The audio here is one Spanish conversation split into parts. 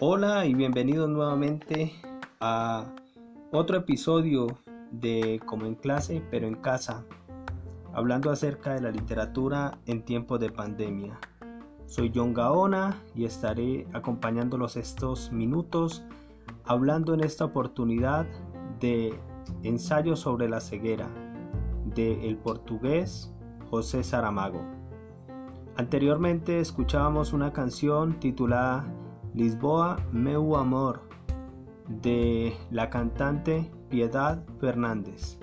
Hola y bienvenidos nuevamente a otro episodio de Como en clase pero en casa, hablando acerca de la literatura en tiempos de pandemia. Soy John Gaona y estaré acompañándolos estos minutos hablando en esta oportunidad de ensayo sobre la ceguera de el portugués José Saramago. Anteriormente escuchábamos una canción titulada Lisboa Meu Amor de la cantante Piedad Fernández.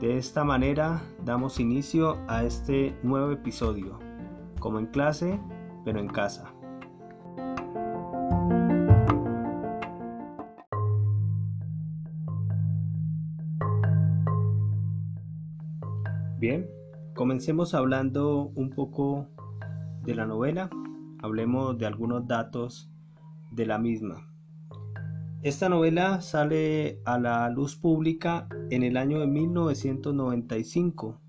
De esta manera damos inicio a este nuevo episodio, como en clase, pero en casa. Comencemos hablando un poco de la novela hablemos de algunos datos de la misma. Esta novela sale a la luz pública en el año de 1995.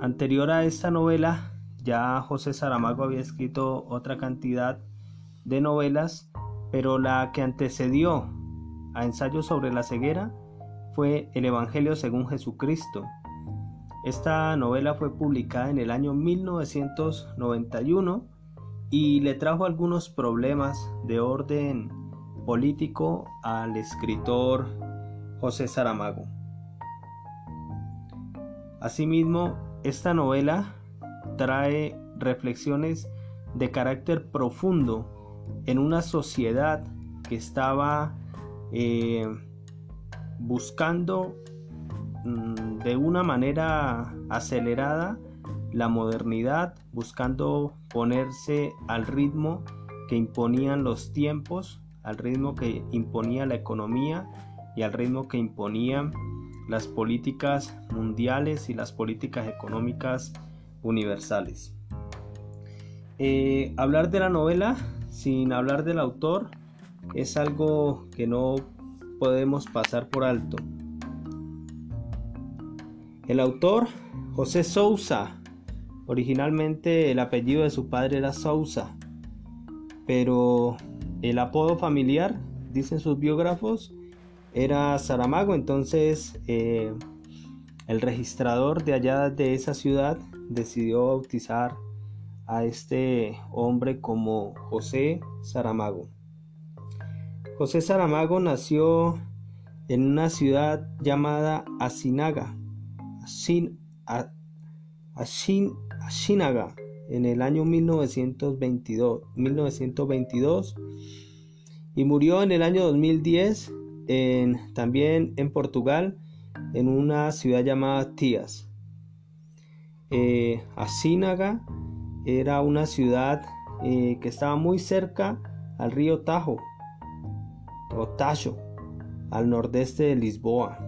Anterior a esta novela, ya José Saramago había escrito otra cantidad de novelas, pero la que antecedió a Ensayo sobre la ceguera fue El Evangelio según Jesucristo, esta novela fue publicada en el año 1991 y le trajo algunos problemas de orden político al escritor José Saramago. Asimismo, esta novela trae reflexiones de carácter profundo en una sociedad que estaba eh, buscando Mm, de una manera acelerada la modernidad, buscando ponerse al ritmo que imponían los tiempos, al ritmo que imponía la economía y al ritmo que imponían las políticas mundiales y las políticas económicas universales. Eh, hablar de la novela sin hablar del autor es algo que no podemos pasar por alto. El autor, José Sousa, originalmente el apellido de su padre era Sousa, pero el apodo familiar, dicen sus biógrafos, era Saramago, entonces eh, el registrador de allá de esa ciudad decidió bautizar a este hombre como José Saramago. José Saramago nació en una ciudad llamada Asinaga, a Shinaga en el año 1922, 1922 y murió en el año 2010 en, también en Portugal en una ciudad llamada Tías. Eh, Asínaga era una ciudad eh, que estaba muy cerca al río Tajo o Tajo, al nordeste de Lisboa.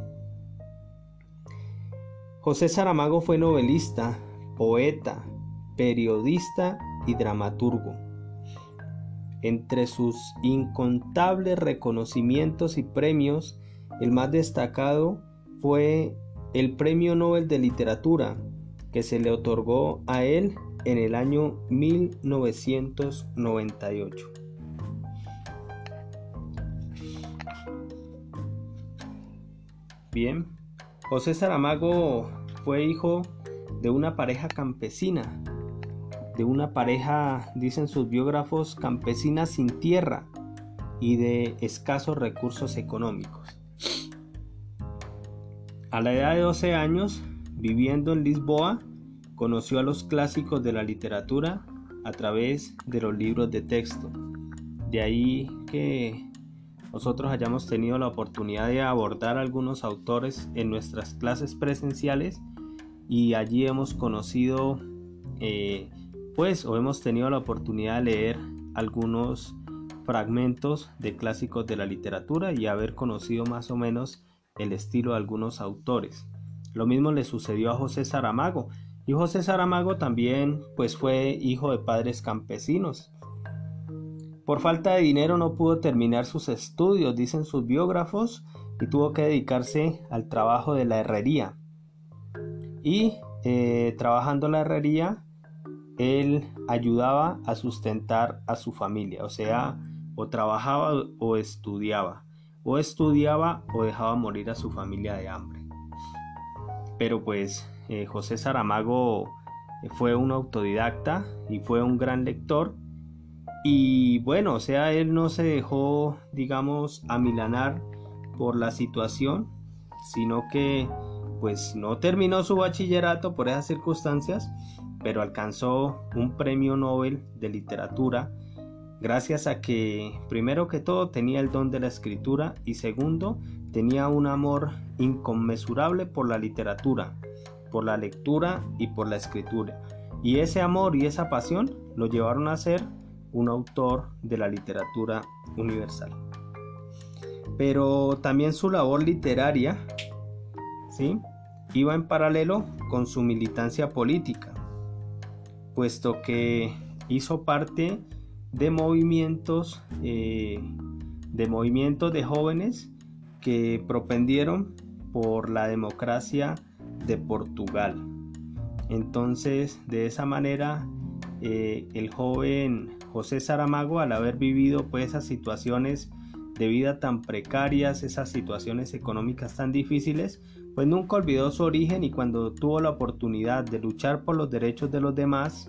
José Saramago fue novelista, poeta, periodista y dramaturgo. Entre sus incontables reconocimientos y premios, el más destacado fue el Premio Nobel de Literatura, que se le otorgó a él en el año 1998. Bien, José Saramago fue hijo de una pareja campesina, de una pareja, dicen sus biógrafos, campesina sin tierra y de escasos recursos económicos. A la edad de 12 años, viviendo en Lisboa, conoció a los clásicos de la literatura a través de los libros de texto. De ahí que nosotros hayamos tenido la oportunidad de abordar algunos autores en nuestras clases presenciales y allí hemos conocido eh, pues o hemos tenido la oportunidad de leer algunos fragmentos de clásicos de la literatura y haber conocido más o menos el estilo de algunos autores. Lo mismo le sucedió a José Saramago y José Saramago también pues fue hijo de padres campesinos por falta de dinero no pudo terminar sus estudios, dicen sus biógrafos, y tuvo que dedicarse al trabajo de la herrería. Y eh, trabajando la herrería, él ayudaba a sustentar a su familia, o sea, o trabajaba o estudiaba, o estudiaba o dejaba morir a su familia de hambre. Pero pues eh, José Saramago eh, fue un autodidacta y fue un gran lector y bueno, o sea, él no se dejó, digamos, amilanar por la situación, sino que pues no terminó su bachillerato por esas circunstancias, pero alcanzó un premio Nobel de literatura gracias a que, primero que todo, tenía el don de la escritura y segundo, tenía un amor inconmensurable por la literatura, por la lectura y por la escritura. Y ese amor y esa pasión lo llevaron a ser un autor de la literatura universal. Pero también su labor literaria ¿sí? iba en paralelo con su militancia política, puesto que hizo parte de movimientos eh, de movimientos de jóvenes que propendieron por la democracia de Portugal. Entonces, de esa manera, eh, el joven José Saramago, al haber vivido pues, esas situaciones de vida tan precarias, esas situaciones económicas tan difíciles, pues nunca olvidó su origen y cuando tuvo la oportunidad de luchar por los derechos de los demás,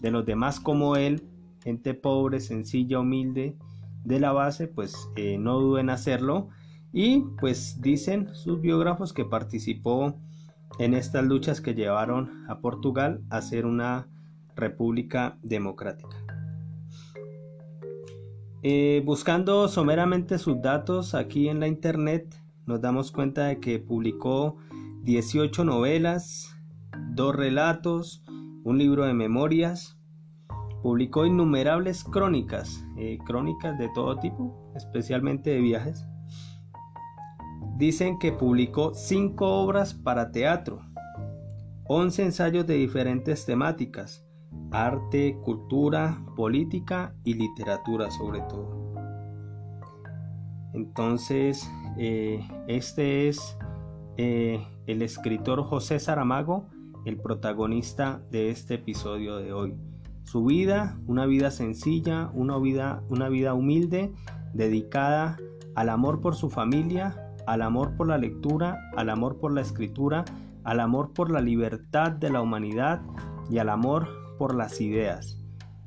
de los demás como él, gente pobre, sencilla, humilde, de la base, pues eh, no dudó en hacerlo y pues dicen sus biógrafos que participó en estas luchas que llevaron a Portugal a ser una república democrática. Eh, buscando someramente sus datos aquí en la internet, nos damos cuenta de que publicó 18 novelas, dos relatos, un libro de memorias, publicó innumerables crónicas, eh, crónicas de todo tipo, especialmente de viajes. Dicen que publicó 5 obras para teatro, 11 ensayos de diferentes temáticas, arte, cultura, política y literatura sobre todo. Entonces, eh, este es eh, el escritor José Saramago, el protagonista de este episodio de hoy. Su vida, una vida sencilla, una vida, una vida humilde, dedicada al amor por su familia, al amor por la lectura, al amor por la escritura, al amor por la libertad de la humanidad y al amor por las ideas.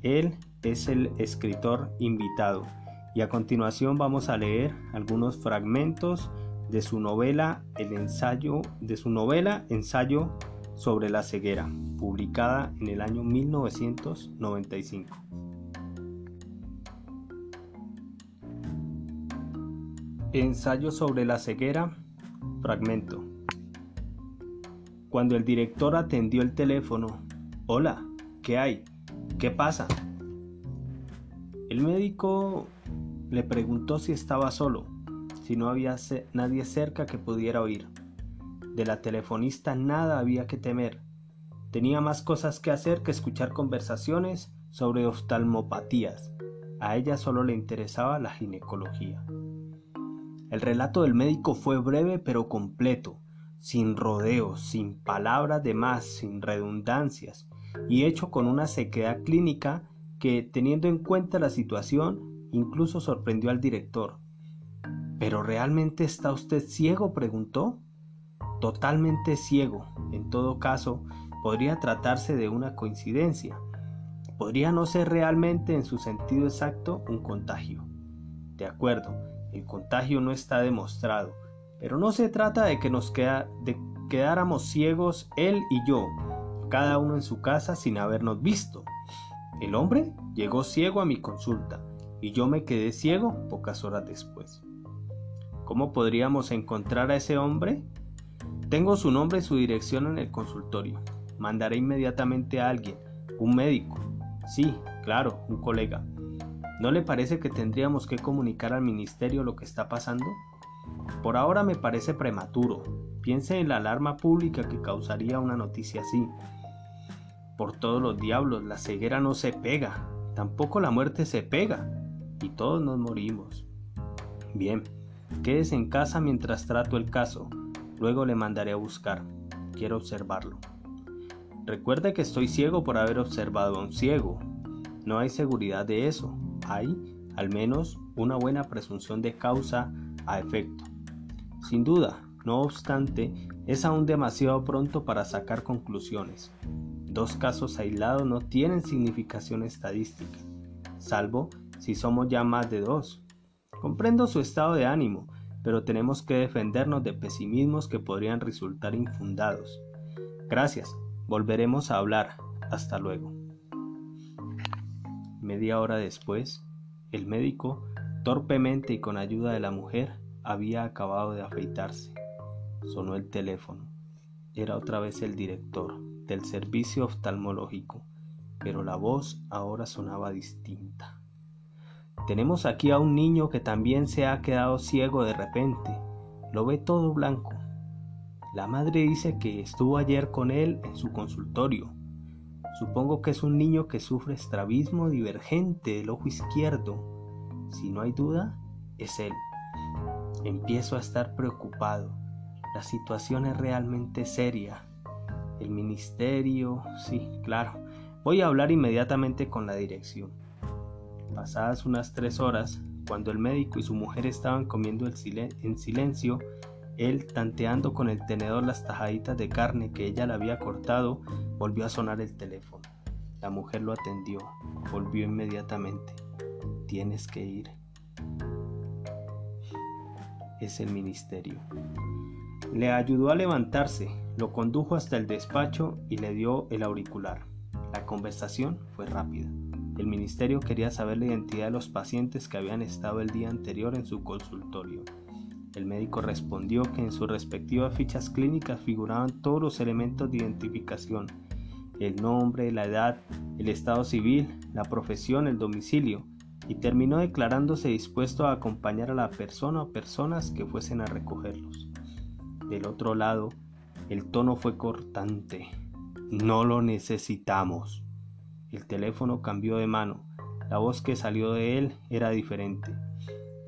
Él es el escritor invitado y a continuación vamos a leer algunos fragmentos de su novela El ensayo de su novela Ensayo sobre la ceguera, publicada en el año 1995. Ensayo sobre la ceguera, fragmento. Cuando el director atendió el teléfono, hola, ¿Qué hay? ¿Qué pasa? El médico le preguntó si estaba solo, si no había nadie cerca que pudiera oír. De la telefonista nada había que temer. Tenía más cosas que hacer que escuchar conversaciones sobre oftalmopatías. A ella solo le interesaba la ginecología. El relato del médico fue breve pero completo, sin rodeos, sin palabras de más, sin redundancias, y hecho con una sequedad clínica que, teniendo en cuenta la situación, incluso sorprendió al director. ¿Pero realmente está usted ciego? preguntó. Totalmente ciego. En todo caso, podría tratarse de una coincidencia. Podría no ser realmente en su sentido exacto un contagio. De acuerdo, el contagio no está demostrado, pero no se trata de que nos quedáramos ciegos él y yo, cada uno en su casa sin habernos visto. El hombre llegó ciego a mi consulta y yo me quedé ciego pocas horas después. ¿Cómo podríamos encontrar a ese hombre? Tengo su nombre y su dirección en el consultorio. Mandaré inmediatamente a alguien, un médico. Sí, claro, un colega. ¿No le parece que tendríamos que comunicar al ministerio lo que está pasando? Por ahora me parece prematuro. Piense en la alarma pública que causaría una noticia así. Por todos los diablos, la ceguera no se pega, tampoco la muerte se pega, y todos nos morimos. Bien, quédese en casa mientras trato el caso, luego le mandaré a buscar. Quiero observarlo. Recuerde que estoy ciego por haber observado a un ciego. No hay seguridad de eso. Hay, al menos, una buena presunción de causa a efecto. Sin duda, no obstante, es aún demasiado pronto para sacar conclusiones. Dos casos aislados no tienen significación estadística, salvo si somos ya más de dos. Comprendo su estado de ánimo, pero tenemos que defendernos de pesimismos que podrían resultar infundados. Gracias, volveremos a hablar. Hasta luego. Media hora después, el médico, torpemente y con ayuda de la mujer, había acabado de afeitarse. Sonó el teléfono. Era otra vez el director del servicio oftalmológico, pero la voz ahora sonaba distinta. Tenemos aquí a un niño que también se ha quedado ciego de repente. Lo ve todo blanco. La madre dice que estuvo ayer con él en su consultorio. Supongo que es un niño que sufre estrabismo divergente del ojo izquierdo. Si no hay duda, es él. Empiezo a estar preocupado. La situación es realmente seria. El ministerio, sí, claro. Voy a hablar inmediatamente con la dirección. Pasadas unas tres horas, cuando el médico y su mujer estaban comiendo en silencio, él, tanteando con el tenedor las tajaditas de carne que ella le había cortado, volvió a sonar el teléfono. La mujer lo atendió, volvió inmediatamente. Tienes que ir. Es el ministerio. Le ayudó a levantarse, lo condujo hasta el despacho y le dio el auricular. La conversación fue rápida. El ministerio quería saber la identidad de los pacientes que habían estado el día anterior en su consultorio. El médico respondió que en sus respectivas fichas clínicas figuraban todos los elementos de identificación, el nombre, la edad, el estado civil, la profesión, el domicilio, y terminó declarándose dispuesto a acompañar a la persona o personas que fuesen a recogerlos. Del otro lado, el tono fue cortante. No lo necesitamos. El teléfono cambió de mano. La voz que salió de él era diferente.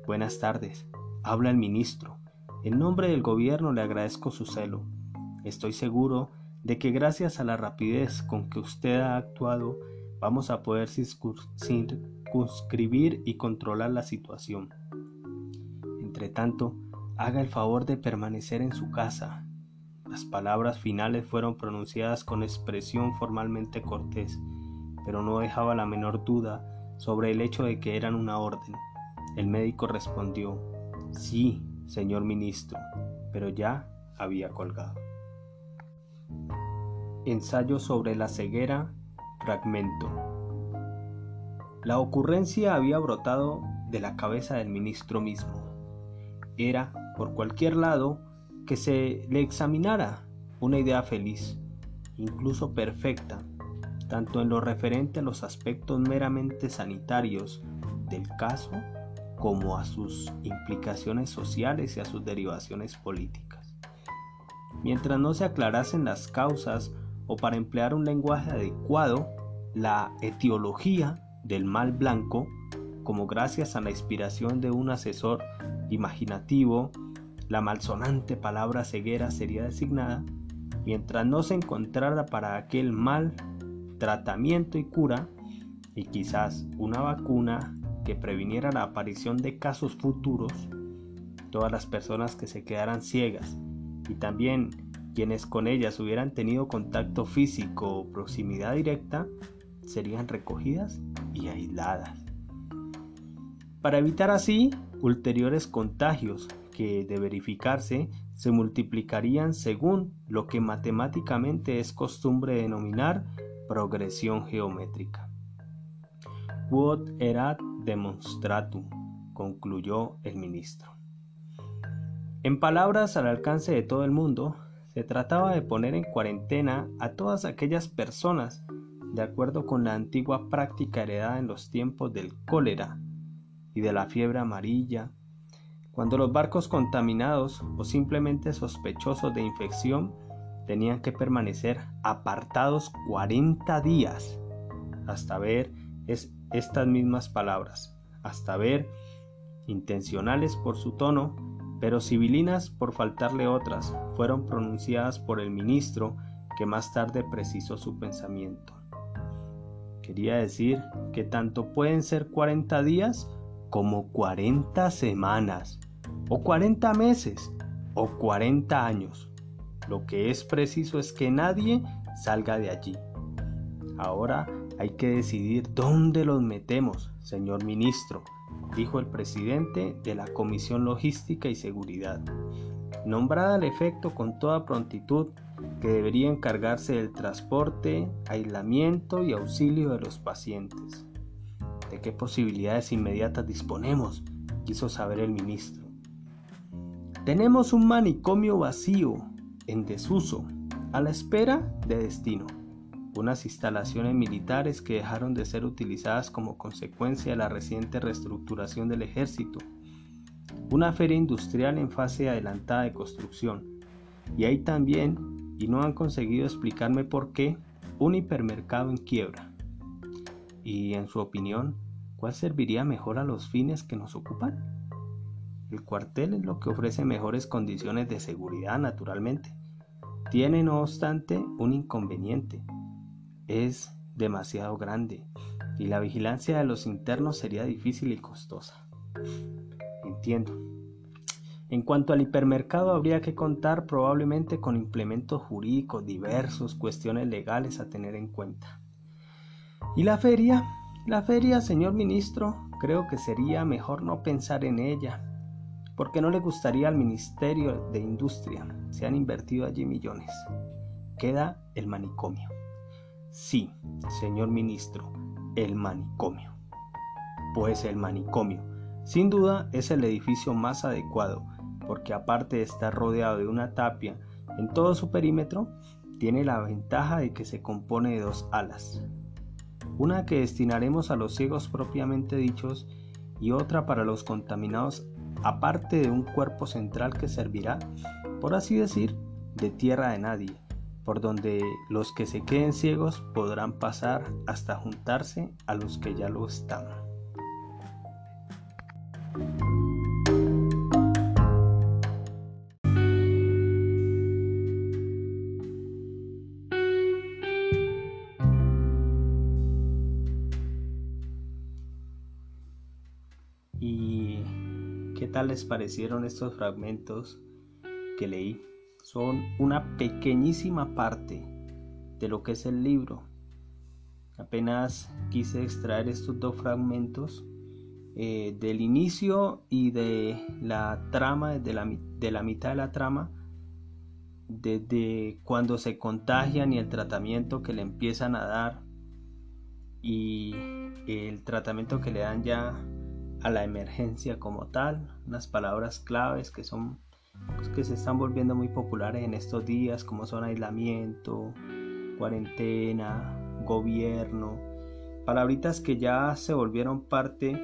Buenas tardes. Habla el ministro. En nombre del gobierno le agradezco su celo. Estoy seguro de que gracias a la rapidez con que usted ha actuado, vamos a poder circunscribir y controlar la situación. Entre tanto, haga el favor de permanecer en su casa. Las palabras finales fueron pronunciadas con expresión formalmente cortés pero no dejaba la menor duda sobre el hecho de que eran una orden. El médico respondió, sí, señor ministro, pero ya había colgado. Ensayo sobre la ceguera, fragmento. La ocurrencia había brotado de la cabeza del ministro mismo. Era, por cualquier lado, que se le examinara una idea feliz, incluso perfecta, tanto en lo referente a los aspectos meramente sanitarios del caso como a sus implicaciones sociales y a sus derivaciones políticas. Mientras no se aclarasen las causas o para emplear un lenguaje adecuado, la etiología del mal blanco, como gracias a la inspiración de un asesor imaginativo, la malsonante palabra ceguera sería designada, mientras no se encontrara para aquel mal tratamiento y cura y quizás una vacuna que previniera la aparición de casos futuros, todas las personas que se quedaran ciegas y también quienes con ellas hubieran tenido contacto físico o proximidad directa serían recogidas y aisladas. Para evitar así ulteriores contagios que de verificarse se multiplicarían según lo que matemáticamente es costumbre denominar progresión geométrica. Quod erat demonstratum, concluyó el ministro. En palabras al alcance de todo el mundo, se trataba de poner en cuarentena a todas aquellas personas de acuerdo con la antigua práctica heredada en los tiempos del cólera y de la fiebre amarilla, cuando los barcos contaminados o simplemente sospechosos de infección tenían que permanecer apartados 40 días hasta ver es, estas mismas palabras, hasta ver intencionales por su tono, pero civilinas por faltarle otras, fueron pronunciadas por el ministro que más tarde precisó su pensamiento. Quería decir que tanto pueden ser 40 días como 40 semanas, o 40 meses, o 40 años. Lo que es preciso es que nadie salga de allí. Ahora hay que decidir dónde los metemos, señor ministro, dijo el presidente de la Comisión Logística y Seguridad, nombrada al efecto con toda prontitud que debería encargarse del transporte, aislamiento y auxilio de los pacientes. ¿De qué posibilidades inmediatas disponemos? quiso saber el ministro. Tenemos un manicomio vacío, en desuso, a la espera de destino. Unas instalaciones militares que dejaron de ser utilizadas como consecuencia de la reciente reestructuración del ejército. Una feria industrial en fase adelantada de construcción. Y hay también, y no han conseguido explicarme por qué, un hipermercado en quiebra. Y en su opinión, ¿cuál serviría mejor a los fines que nos ocupan? El cuartel es lo que ofrece mejores condiciones de seguridad, naturalmente. Tiene, no obstante, un inconveniente. Es demasiado grande y la vigilancia de los internos sería difícil y costosa. Entiendo. En cuanto al hipermercado, habría que contar probablemente con implementos jurídicos diversos, cuestiones legales a tener en cuenta. ¿Y la feria? La feria, señor ministro, creo que sería mejor no pensar en ella, porque no le gustaría al Ministerio de Industria. Se han invertido allí millones. Queda el manicomio. Sí, señor ministro, el manicomio. Pues el manicomio, sin duda, es el edificio más adecuado, porque aparte de estar rodeado de una tapia en todo su perímetro, tiene la ventaja de que se compone de dos alas, una que destinaremos a los ciegos propiamente dichos y otra para los contaminados, aparte de un cuerpo central que servirá, por así decir, de tierra de nadie, por donde los que se queden ciegos podrán pasar hasta juntarse a los que ya lo están. Parecieron estos fragmentos que leí? Son una pequeñísima parte de lo que es el libro. Apenas quise extraer estos dos fragmentos eh, del inicio y de la trama, de la, de la mitad de la trama, desde cuando se contagian y el tratamiento que le empiezan a dar y el tratamiento que le dan ya a la emergencia como tal, unas palabras claves que son pues, que se están volviendo muy populares en estos días como son aislamiento, cuarentena, gobierno, palabritas que ya se volvieron parte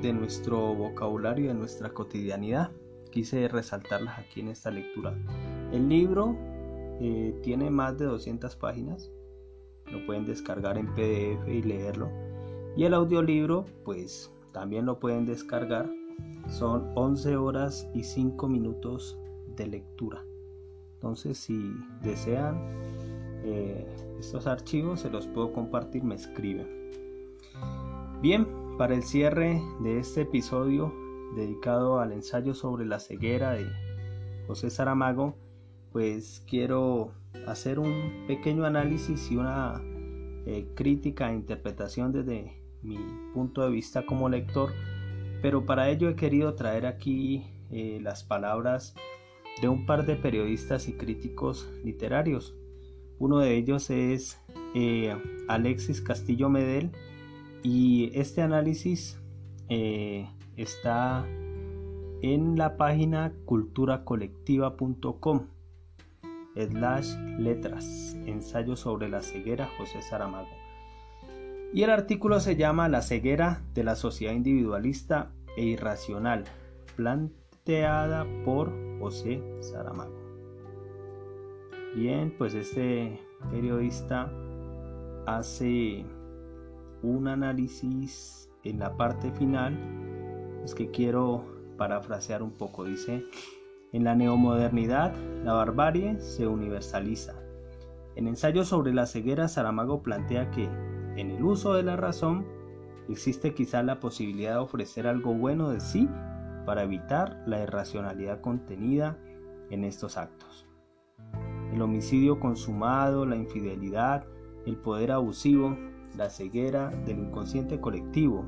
de nuestro vocabulario de nuestra cotidianidad. Quise resaltarlas aquí en esta lectura. El libro eh, tiene más de 200 páginas, lo pueden descargar en PDF y leerlo y el audiolibro, pues también lo pueden descargar. Son 11 horas y 5 minutos de lectura. Entonces, si desean eh, estos archivos, se los puedo compartir, me escriben. Bien, para el cierre de este episodio dedicado al ensayo sobre la ceguera de José Saramago, pues quiero hacer un pequeño análisis y una eh, crítica e interpretación desde mi punto de vista como lector, pero para ello he querido traer aquí eh, las palabras de un par de periodistas y críticos literarios. Uno de ellos es eh, Alexis Castillo Medel y este análisis eh, está en la página culturacolectiva.com slash letras ensayo sobre la ceguera José Saramago y el artículo se llama La ceguera de la sociedad individualista e irracional, planteada por José Saramago. Bien, pues este periodista hace un análisis en la parte final, es que quiero parafrasear un poco, dice, en la neomodernidad la barbarie se universaliza, En ensayo sobre la ceguera, Saramago plantea que, en el uso de la razón, existe quizá la posibilidad de ofrecer algo bueno de sí para evitar la irracionalidad contenida en estos actos. El homicidio consumado, la infidelidad, el poder abusivo, la ceguera del inconsciente colectivo,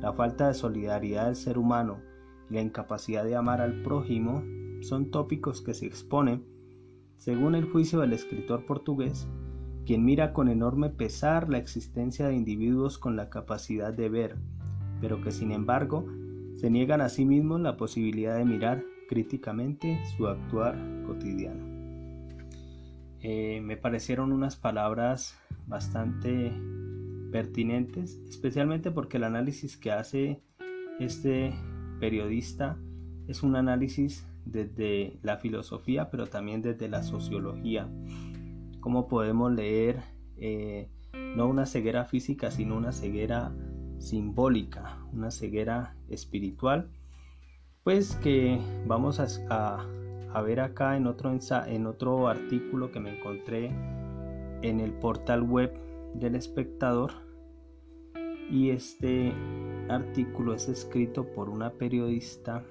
la falta de solidaridad del ser humano y la incapacidad de amar al prójimo son tópicos que se exponen, según el juicio del escritor portugués, quien mira con enorme pesar la existencia de individuos con la capacidad de ver, pero que sin embargo se niegan a sí mismos la posibilidad de mirar críticamente su actuar cotidiano. Eh, me parecieron unas palabras bastante pertinentes, especialmente porque el análisis que hace este periodista es un análisis desde la filosofía, pero también desde la sociología. Cómo podemos leer eh, no una ceguera física, sino una ceguera simbólica, una ceguera espiritual, pues que vamos a, ver acá en otro, en otro artículo que me encontré en el portal web del espectador. Y este artículo es escrito por una periodista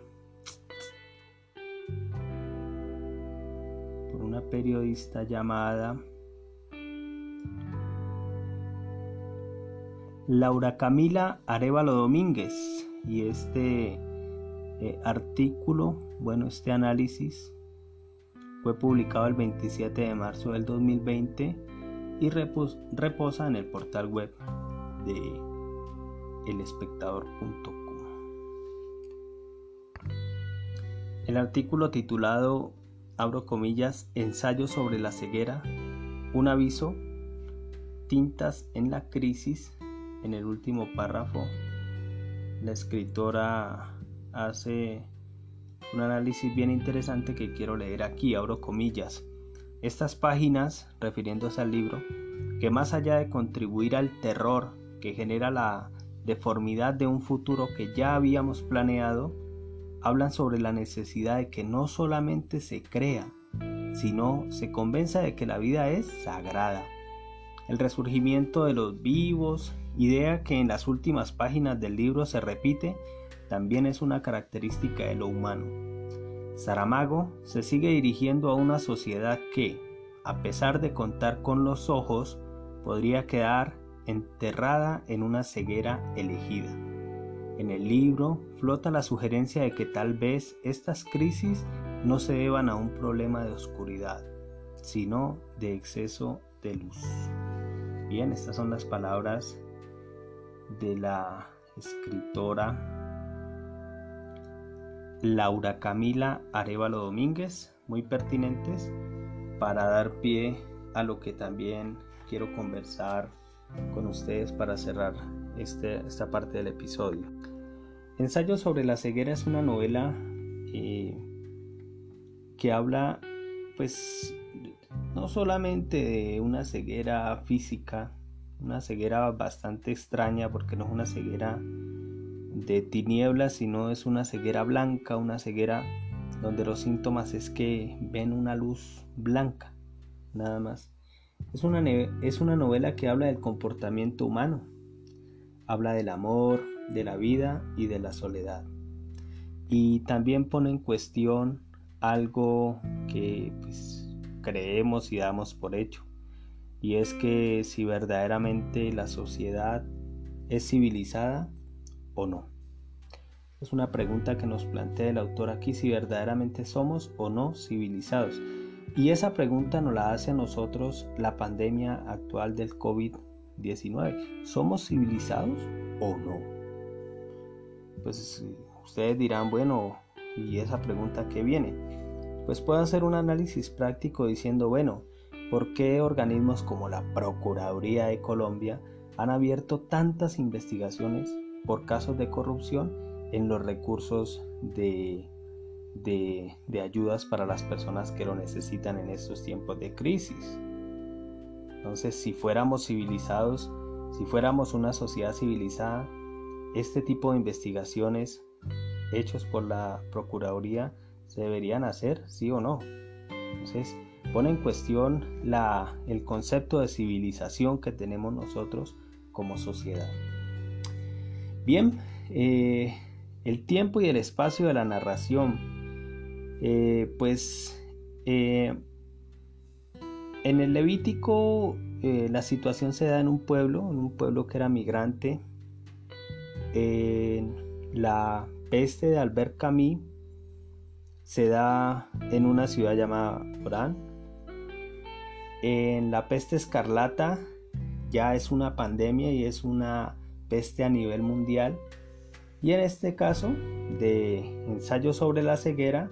periodista llamada Laura Camila Arevalo Domínguez y este eh, artículo, bueno, este análisis fue publicado el 27 de marzo del 2020 y reposa en el portal web de elespectador.com. El artículo titulado, abro comillas, Ensayo sobre la ceguera, un aviso, tintas en la crisis, en el último párrafo, la escritora hace un análisis bien interesante que quiero leer aquí, abro comillas. Estas páginas, refiriéndose al libro, que más allá de contribuir al terror que genera la deformidad de un futuro que ya habíamos planeado, hablan sobre la necesidad de que no solamente se crea, sino se convenza de que la vida es sagrada. El resurgimiento de los vivos idea que en las últimas páginas del libro se repite, también es una característica de lo humano. Saramago se sigue dirigiendo a una sociedad que, a pesar de contar con los ojos, podría quedar enterrada en una ceguera elegida. En el libro flota la sugerencia de que tal vez estas crisis no se deban a un problema de oscuridad, sino de exceso de luz. Bien, estas son las palabras de la escritora Laura Camila Arevalo Domínguez, muy pertinentes para dar pie a lo que también quiero conversar con ustedes para cerrar este, esta parte del episodio. Ensayo sobre la ceguera es una novela eh, que habla pues no solamente de una ceguera física una ceguera bastante extraña porque no es una ceguera de tinieblas, sino es una ceguera blanca, una ceguera donde los síntomas es que ven una luz blanca, nada más. Es una, es una novela que habla del comportamiento humano, habla del amor, de la vida y de la soledad. Y también pone en cuestión algo que pues, creemos y damos por hecho, y es que si verdaderamente la sociedad es civilizada o no. Es una pregunta que nos plantea el autor aquí si verdaderamente somos o no civilizados. Y esa pregunta nos la hace a nosotros la pandemia actual del COVID-19. ¿Somos civilizados o no? Pues ustedes dirán, bueno, ¿y esa pregunta qué viene? Pues puedo hacer un análisis práctico diciendo, bueno, por qué organismos como la Procuraduría de Colombia han abierto tantas investigaciones por casos de corrupción en los recursos de, de, ayudas para las personas que lo necesitan en estos tiempos de crisis. Entonces, si fuéramos civilizados, si fuéramos una sociedad civilizada, este tipo de investigaciones hechos por la Procuraduría se deberían hacer, sí o no. Entonces, pone en cuestión la, el concepto de civilización que tenemos nosotros como sociedad. Bien, eh, el tiempo y el espacio de la narración. Eh, pues eh, en el Levítico la situación se da en un pueblo, en un pueblo que era migrante. La peste de Albert Camus se da en una ciudad llamada Orán. En la peste escarlata ya es una pandemia y es una peste a nivel mundial. Y en este caso de ensayo sobre la ceguera,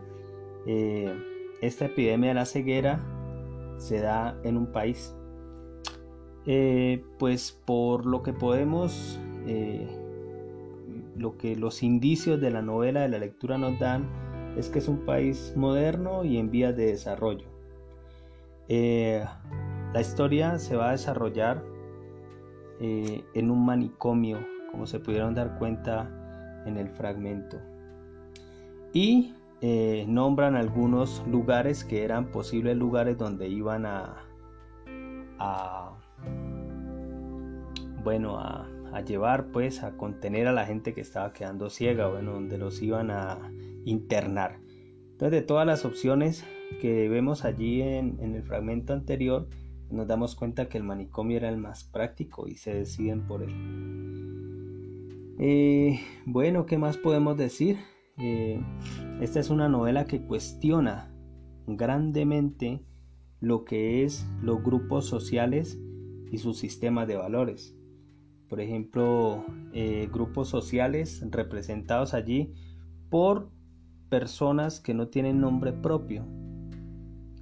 eh, esta epidemia de la ceguera se da en un país. Eh, pues por lo que podemos, eh, lo que los indicios de la novela de la lectura nos dan, es que es un país moderno y en vías de desarrollo. la historia se va a desarrollar en un manicomio, como se pudieron dar cuenta en el fragmento. Y eh, nombran algunos lugares que eran posibles lugares donde iban a, bueno, a, llevar pues a contener a la gente que estaba quedando ciega, bueno, donde los iban a internar. Entonces de todas las opciones que vemos allí en, en el fragmento anterior, nos damos cuenta que el manicomio era el más práctico y se deciden por él. Eh, bueno, ¿qué más podemos decir? Eh, esta es una novela que cuestiona grandemente lo que es los grupos sociales y sus sistemas de valores. Por ejemplo, eh, grupos sociales representados allí por personas que no tienen nombre propio,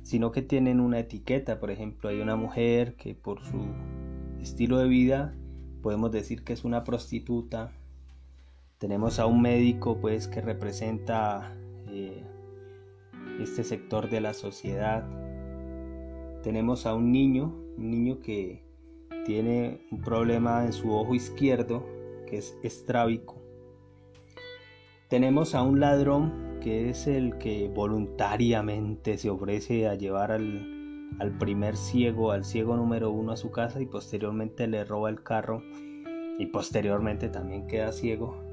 sino que tienen una etiqueta. Por ejemplo, hay una mujer que por su estilo de vida podemos decir que es una prostituta, tenemos a un médico pues que representa eh, este sector de la sociedad. Tenemos a un niño, un niño que tiene un problema en su ojo izquierdo que es estrábico. Tenemos a un ladrón que es el que voluntariamente se ofrece a llevar al, al primer ciego, al ciego número uno a su casa y posteriormente le roba el carro y posteriormente también queda ciego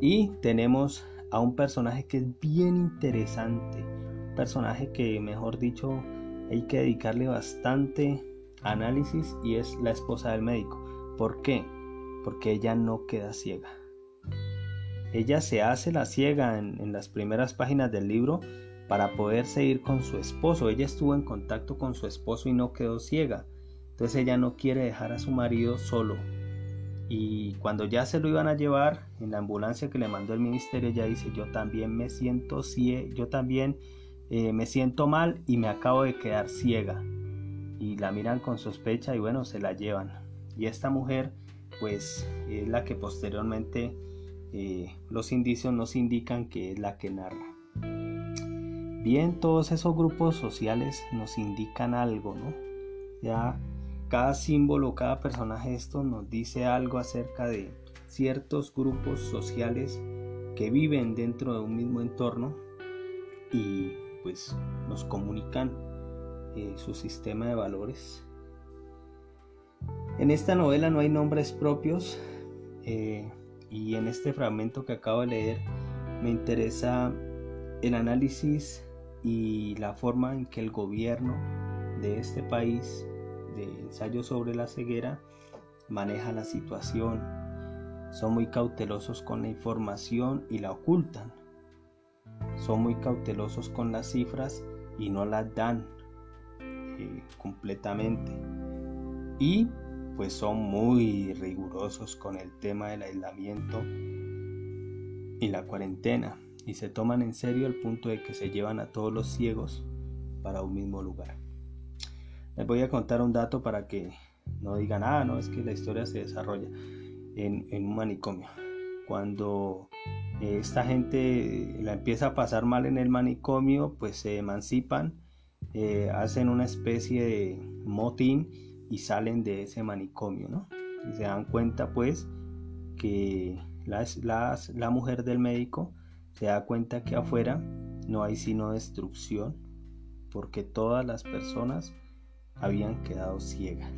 y tenemos a un personaje que es bien interesante, un personaje que mejor dicho hay que dedicarle bastante análisis y es la esposa del médico. ¿Por qué? Porque ella no queda ciega. Ella se hace la ciega en, las primeras páginas del libro para poder seguir con su esposo. Ella estuvo en contacto con su esposo y no quedó ciega. Entonces ella no quiere dejar a su marido solo y cuando ya se lo iban a llevar en la ambulancia que le mandó el ministerio, ya dice, yo también me siento yo también eh, me siento mal y me acabo de quedar ciega. Y la miran con sospecha y bueno, se la llevan. Y esta mujer, pues, es la que posteriormente eh, los indicios nos indican que es la que narra. Bien, todos esos grupos sociales nos indican algo, ¿no? Ya cada símbolo, cada personaje esto nos dice algo acerca de ciertos grupos sociales que viven dentro de un mismo entorno y pues nos comunican su sistema de valores. En esta novela no hay nombres propios eh, y en este fragmento que acabo de leer me interesa el análisis y la forma en que el gobierno de este país de ensayo sobre la ceguera maneja la situación, son muy cautelosos con la información y la ocultan, son muy cautelosos con las cifras y no las dan eh, completamente y pues son muy rigurosos con el tema del aislamiento y la cuarentena y se toman en serio el punto de que se llevan a todos los ciegos para un mismo lugar. Les voy a contar un dato para que no digan, ah, no, es que la historia se desarrolla en, un manicomio. Cuando eh, esta gente la empieza a pasar mal en el manicomio, pues se emancipan, eh, hacen una especie de motín y salen de ese manicomio, ¿no? Se dan cuenta, pues, que la mujer del médico se da cuenta que afuera no hay sino destrucción, porque todas las personas habían quedado ciegas.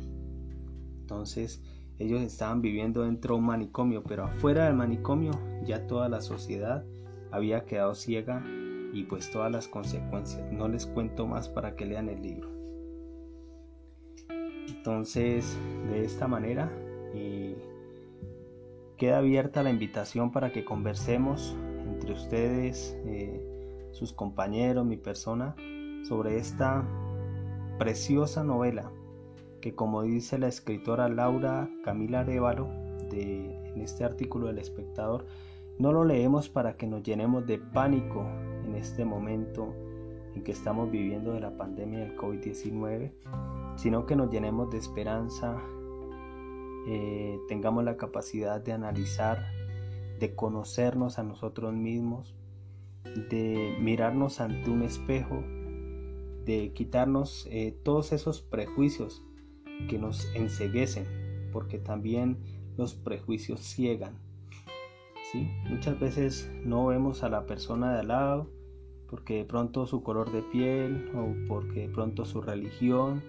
Entonces ellos estaban viviendo dentro de un manicomio, pero afuera del manicomio ya toda la sociedad había quedado ciega y pues todas las consecuencias. No les cuento más para que lean el libro. Entonces, de esta manera, eh, queda abierta la invitación para que conversemos entre ustedes, eh, sus compañeros, mi persona, sobre esta preciosa novela que como dice la escritora Laura Camila Arevalo de, en este artículo del espectador, no lo leemos para que nos llenemos de pánico este momento en que estamos viviendo de la pandemia del COVID-19, sino que nos llenemos de esperanza, eh, tengamos la capacidad de analizar, de conocernos a nosotros mismos, de mirarnos ante un espejo, de quitarnos eh, todos esos prejuicios que nos enseguecen, porque también los prejuicios ciegan. ¿sí? Muchas veces no vemos a la persona de al lado porque de pronto su color de piel o porque de pronto su religión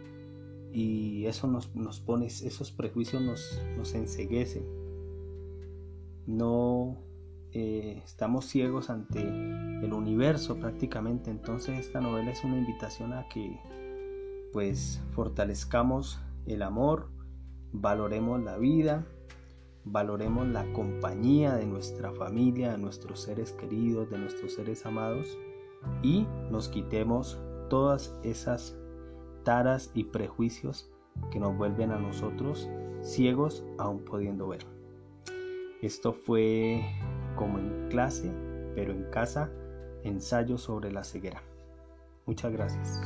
y eso nos, nos pone, esos prejuicios nos, nos enseguecen. No eh, estamos ciegos ante el universo prácticamente. Entonces esta novela es una invitación a que pues fortalezcamos el amor, valoremos la vida, valoremos la compañía de nuestra familia, de nuestros seres queridos, de nuestros seres amados y nos quitemos todas esas taras y prejuicios que nos vuelven a nosotros ciegos aún pudiendo ver. Esto fue como en clase, pero en casa, ensayo sobre la ceguera. Muchas gracias.